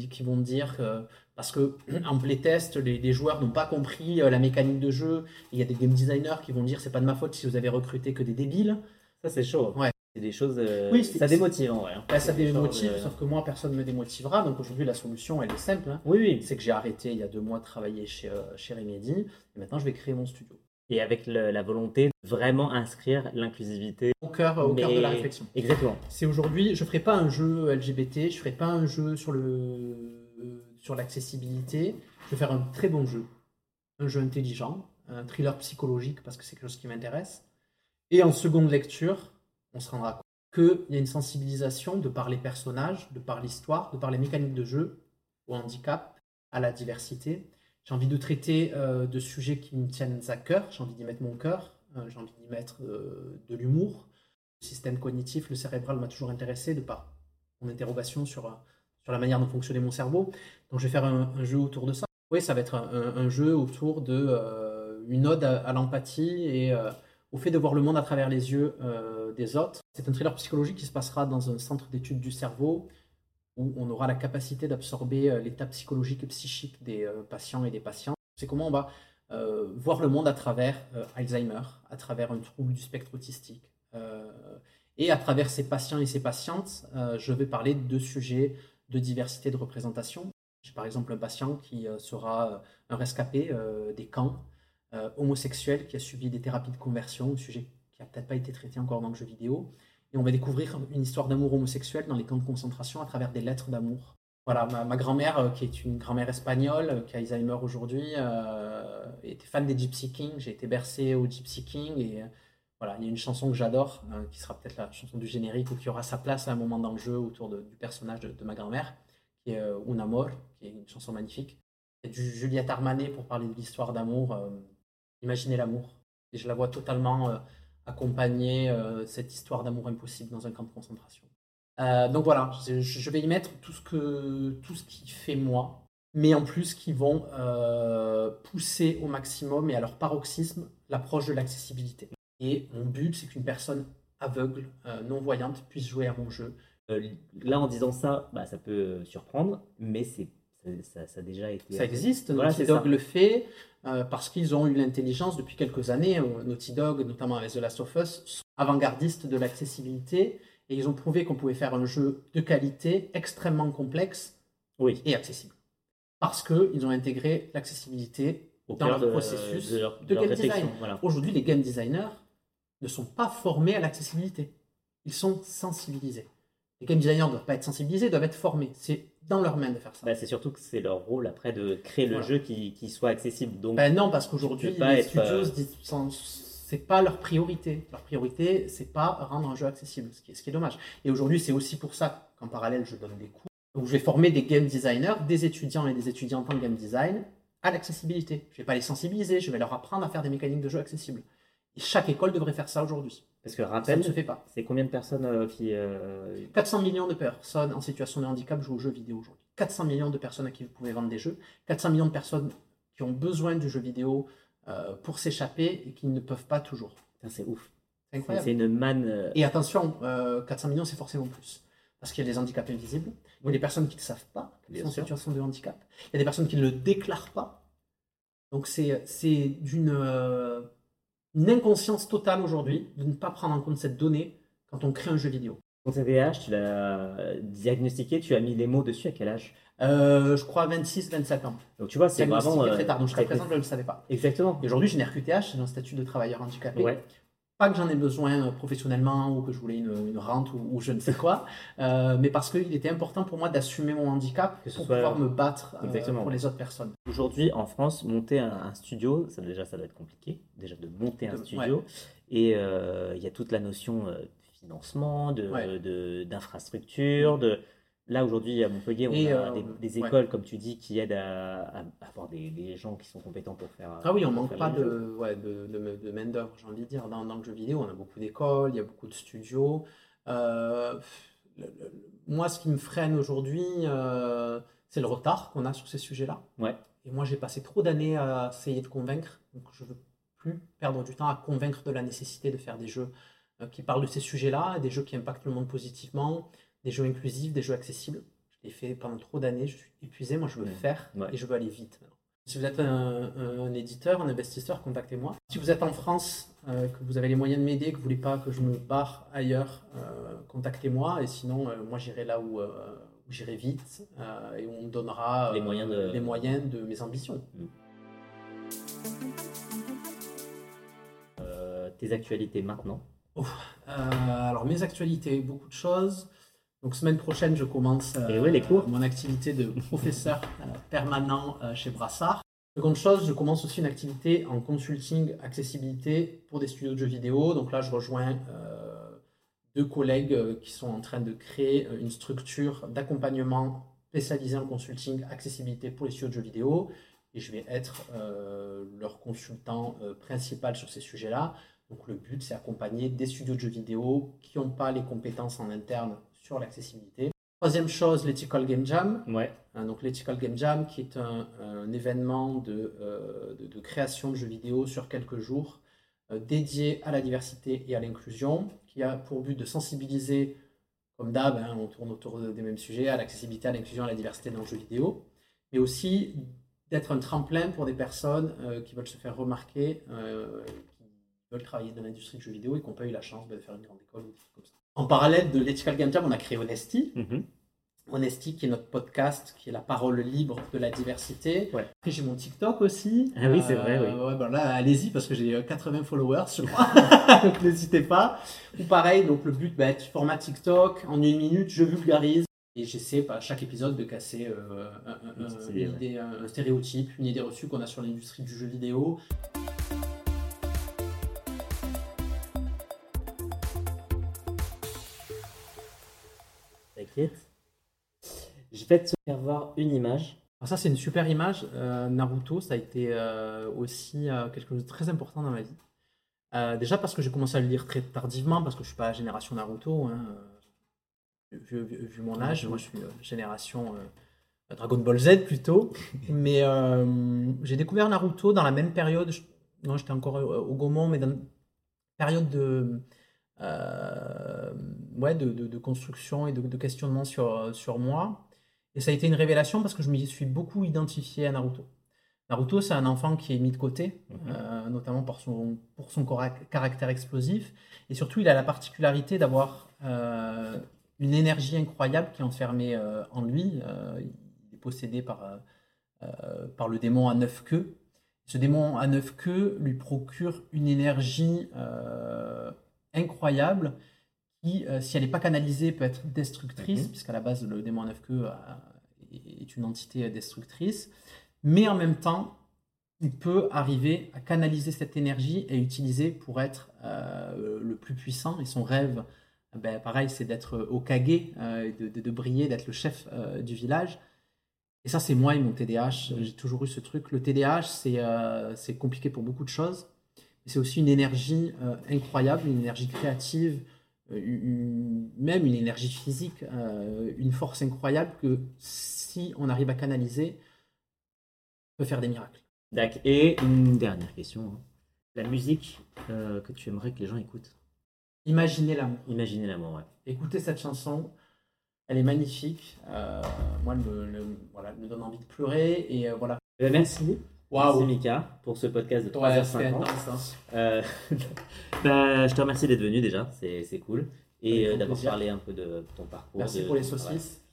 qui, vont dire que parce que en playtest, les, les joueurs n'ont pas compris euh, la mécanique de jeu. Il y a des game designers qui vont dire c'est pas de ma faute si vous avez recruté que des débiles. Ça, c'est chaud. Ouais. C'est des choses. euh, Oui, ça démotive en vrai. hein. Là, ça C'est des choses, démotive, euh, sauf que moi personne ne me démotivera. Donc aujourd'hui la solution elle est simple. hein. Oui, oui. C'est que j'ai arrêté il y a deux mois de travailler chez, euh, chez Remedy et maintenant je vais créer mon studio. Et avec le- la volonté de vraiment inscrire l'inclusivité. Au cœur, au cœur de la réflexion. Exactement. C'est aujourd'hui, je ferai pas un jeu LGBT, je ferai pas un jeu sur le sur l'accessibilité. Je vais faire un très bon jeu, un jeu intelligent, un thriller psychologique parce que c'est quelque chose qui m'intéresse. Et en seconde lecture, on se rendra compte qu'il y a une sensibilisation de par les personnages, de par l'histoire, de par les mécaniques de jeu, au handicap, à la diversité. J'ai envie de traiter euh, de sujets qui me tiennent à cœur, j'ai envie d'y mettre mon cœur, euh, j'ai envie d'y mettre euh, de l'humour, le système cognitif, le cérébral m'a toujours intéressé de par mon interrogation sur, sur la manière dont fonctionnait mon cerveau. Donc je vais faire un, jeu autour de ça. Oui, ça va être un, jeu autour de une ode à, à l'empathie et au fait de voir le monde à travers les yeux euh, des autres. C'est un thriller psychologique qui se passera dans un centre d'études du cerveau où on aura la capacité d'absorber euh, l'état psychologique et psychique des euh, patients et des patientes. C'est comment on va voir le monde à travers Alzheimer, à travers un trouble du spectre autistique. Et à travers ces patients et ces patientes, je vais parler de sujets de diversité de représentation. J'ai par exemple un patient qui sera un rescapé des camps, euh, homosexuel qui a subi des thérapies de conversion, un sujet qui n'a peut-être pas été traité encore dans le jeu vidéo. Et on va découvrir une histoire d'amour homosexuel dans les camps de concentration à travers des lettres d'amour. Voilà, ma, grand-mère, euh, qui est une grand-mère espagnole, euh, qui a Alzheimer aujourd'hui, était fan des Gypsy Kings. J'ai été bercé au Gypsy King et voilà, il y a une chanson que j'adore, qui sera peut-être la chanson du générique ou qui aura sa place à un moment dans le jeu autour du personnage de, de ma grand-mère, qui est Un Amor, qui est une chanson magnifique. Il y a du Juliette Armanet pour parler de l'histoire d'amour. Imaginez l'amour. Et je la vois totalement euh, accompagner euh, cette histoire d'amour impossible dans un camp de concentration. Euh, donc voilà, je, vais y mettre tout ce, que, tout ce qui fait moi, mais en plus qui vont pousser au maximum et à leur paroxysme l'approche de l'accessibilité. Et mon but, c'est qu'une personne aveugle, non-voyante, puisse jouer à mon jeu. Là, en disant ça, bah, ça peut surprendre, mais c'est ça, ça- ça a déjà été. Ça existe, Voilà, Naughty Dog ça. le fait euh, parce qu'ils ont eu l'intelligence depuis quelques années. euh, Naughty Dog, notamment avec The Last of Us, sont avant-gardistes de l'accessibilité et ils ont prouvé qu'on pouvait faire un jeu de qualité extrêmement complexe Oui, et accessible. Parce qu'ils ont intégré l'accessibilité dans leur de, processus de leur, de de leur game design. Voilà. Aujourd'hui, les game designers ne sont pas formés à l'accessibilité. Ils sont sensibilisés. Les game designers ne doivent pas être sensibilisés, doivent être formés. C'est dans leur main de faire ça. Bah, c'est surtout que c'est leur rôle après de créer le Voilà. jeu qui, qui soit accessible. Donc, Ben non, parce qu'aujourd'hui, les être, studios euh, c'est pas leur priorité. Leur priorité, c'est pas rendre un jeu accessible, ce qui est, ce qui est dommage. Et aujourd'hui, c'est aussi pour ça qu'en parallèle, je donne des cours où je vais former des game designers, des étudiants et des étudiantes en game design à l'accessibilité. Je vais pas les sensibiliser, je vais leur apprendre à faire des mécaniques de jeu accessibles. Et chaque école devrait faire ça aujourd'hui. Parce que Ça rappel, ne se fait pas. c'est combien de personnes euh, qui. euh, 400 millions de personnes en situation de handicap jouent aux jeux vidéo aujourd'hui. 400 millions de personnes à qui vous pouvez vendre des jeux. 400 millions de personnes qui ont besoin du jeu vidéo euh, pour s'échapper et qui ne peuvent pas toujours. c'est ouf. C'est C'est incroyable. c'est une manne. euh, Et attention, euh, 400 millions, c'est forcément plus. Parce qu'il y a des handicaps invisibles, il y a des personnes qui ne savent pas qu'elles sont en situation de handicap, il y a des personnes qui ne le déclarent pas. Donc c'est c'est d'une une inconscience totale aujourd'hui de ne pas prendre en compte cette donnée quand on crée un jeu vidéo. Ton TDAH, tu l'as diagnostiqué, tu as mis les mots dessus à quel âge? Euh, je crois 26, 27 ans. Donc tu vois, c'est vraiment. euh, très tard, donc jusqu'à très présent, je ne le savais pas. Exactement. Et aujourd'hui, j'ai une RQTH, j'ai un statut de travailleur handicapé. Ouais. Pas que j'en ai besoin euh, professionnellement ou que je voulais une, une rente ou, ou je ne sais quoi, euh, mais parce qu'il était important pour moi d'assumer mon handicap Que pour soit- pouvoir me battre euh, pour les autres personnes. Aujourd'hui, en France, monter un, un studio, ça, déjà, ça doit être compliqué, déjà de monter un De- studio. Et euh, il y a toute la notion de financement, de, Ouais. de- d'infrastructure. De... Là, aujourd'hui, à Montpellier, on Et, a euh, des, ouais. écoles, comme tu dis, qui aident à, à avoir des, des gens qui sont compétents pour faire. Ah oui, on manque pas de, ouais, de, de, de main-d'œuvre, j'ai envie de dire. Dans, dans le jeu vidéo, on a beaucoup d'écoles, il y a beaucoup de studios. Euh, le- le- moi, ce qui me freine aujourd'hui, euh, c'est le retard qu'on a sur ces sujets-là. Ouais. Et moi, j'ai passé trop d'années à essayer de convaincre, donc je veux plus perdre du temps à convaincre de la nécessité de faire des jeux qui parlent de ces sujets-là, des jeux qui impactent le monde positivement, des jeux inclusifs, des jeux accessibles. Je l'ai fait pendant trop d'années, je suis épuisé, moi je veux Ouais. faire Ouais. et je veux aller vite maintenant. Si vous êtes un, éditeur, un investisseur, contactez-moi. Si vous êtes en France, euh, que vous avez les moyens de m'aider, que vous voulez pas que je me barre ailleurs, euh, contactez-moi. Et sinon, euh, moi j'irai là où, où j'irai vite et on me donnera Les moyens de- les moyens de mes ambitions. Euh, tes actualités maintenant? Alors mes actualités, beaucoup de choses. Donc semaine prochaine, je commence euh, Et ouais, les cours. mon activité de professeur euh, permanent euh, chez Brassard. Seconde chose, je commence aussi une activité en consulting accessibilité pour des studios de jeux vidéo. Donc là, je rejoins deux collègues qui sont en train de créer une structure d'accompagnement spécialisée en consulting accessibilité pour les studios de jeux vidéo. Et je vais être euh, leur consultant euh, principal sur ces sujets-là. Donc le but, c'est accompagner des studios de jeux vidéo qui n'ont pas les compétences en interne sur l'accessibilité. Troisième chose, l'Ethical Game Jam. Ouais. Hein, donc l'Ethical Game Jam, qui est un, un événement de, euh, de, de création de jeux vidéo sur quelques jours, euh, dédié à la diversité et à l'inclusion, qui a pour but de sensibiliser, comme d'hab, hein, on tourne autour des mêmes sujets, à l'accessibilité, à l'inclusion, à la diversité dans le jeu vidéo, mais aussi d'être un tremplin pour des personnes euh, qui veulent se faire remarquer, qui veulent travailler dans l'industrie du jeu vidéo et qui n'ont pas eu la chance bah, de faire une grande école ou des trucs comme ça. En parallèle de l'Ethical Game Jam, on a créé Honesty, Mhm. Honesty, qui est notre podcast, qui est la parole libre de la diversité. Ouais. Après, j'ai mon TikTok aussi. Ah oui, c'est vrai, oui. ouais, ben là, allez-y, parce que j'ai euh, 80 followers, je crois. donc, n'hésitez pas. Ou pareil, donc le but, bah, être format TikTok. En une minute, je vulgarise. Et j'essaie, à chaque épisode, de casser euh, un, un- un- idée, un stéréotype, une idée reçue qu'on a sur l'industrie du jeu vidéo. T'inquiète. Je vais te faire voir une image. Alors ça, c'est une super image. Euh, Naruto, ça a été euh, aussi euh, quelque chose de très important dans ma vie. Déjà parce que j'ai commencé à le lire très tardivement, parce que je suis pas la génération Naruto. hein, vu, vu- vu mon âge, moi je suis génération Dragon Ball Z plutôt. Mais j'ai découvert Naruto dans la même période. je- non, j'étais encore au, au Gaumont, mais dans une période de, euh, ouais, de, de- de construction et de, de questionnement sur, sur moi. Et ça a été une révélation parce que je m'y suis beaucoup identifié à Naruto. Naruto, c'est un enfant qui est mis de côté, Mhm. euh, notamment par son, pour son caractère explosif. Et surtout, il a la particularité d'avoir euh, une énergie incroyable qui est enfermée euh, en lui. Euh, il est possédé par, euh, euh, par le démon à neuf queues. Ce démon à neuf queues lui procure une énergie euh, incroyable qui, euh, si elle n'est pas canalisée, peut être destructrice, Mhm. puisqu'à la base, le démon à neuf queues a- est une entité destructrice. Mais en même temps, il peut arriver à canaliser cette énergie et utiliser pour être euh, le plus puissant. Et son rêve, ben, pareil, c'est d'être euh, et de, de- de briller, d'être le chef euh, du village. Et ça, c'est moi et mon TDAH. J'ai toujours eu ce truc. Le TDAH, c'est euh, c'est compliqué pour beaucoup de choses. C'est aussi une énergie euh, incroyable, une énergie créative, euh, une- même une énergie physique, euh, une force incroyable que si on arrive à canaliser, on peut faire des miracles. D'accord. Et une dernière question. hein. La musique euh, que tu aimerais que les gens écoutent? Imaginez l'amour. Imaginez l'amour, ouais. Écoutez cette chanson, elle est magnifique. Moi, elle me, le- voilà, elle me donne envie de pleurer. Et voilà. Eh merci. Waouh! Mika pour ce podcast de Ouais, c'était 3h50. intense, hein. Euh, bah, je te remercie d'être venu déjà, c'est cool. Et euh, d'avoir parlé un peu de ton parcours. Merci de- pour les ouais. saucisses.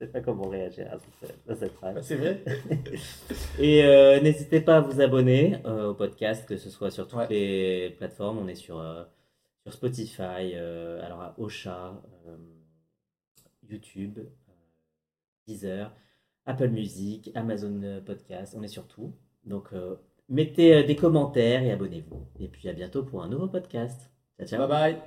Je sais pas comment réagir à cette, phrase. C'est vrai Et euh, n'hésitez pas à vous abonner euh, au podcast, que ce soit sur toutes Ouais. les plateformes. On est sur, sur Spotify, alors à Ocha, YouTube, Deezer, Apple Music, Amazon euh, Podcast. On est sur tout. Donc euh, mettez euh, des commentaires et abonnez-vous. Et puis à bientôt pour un nouveau podcast. Ciao, ciao. Bye bye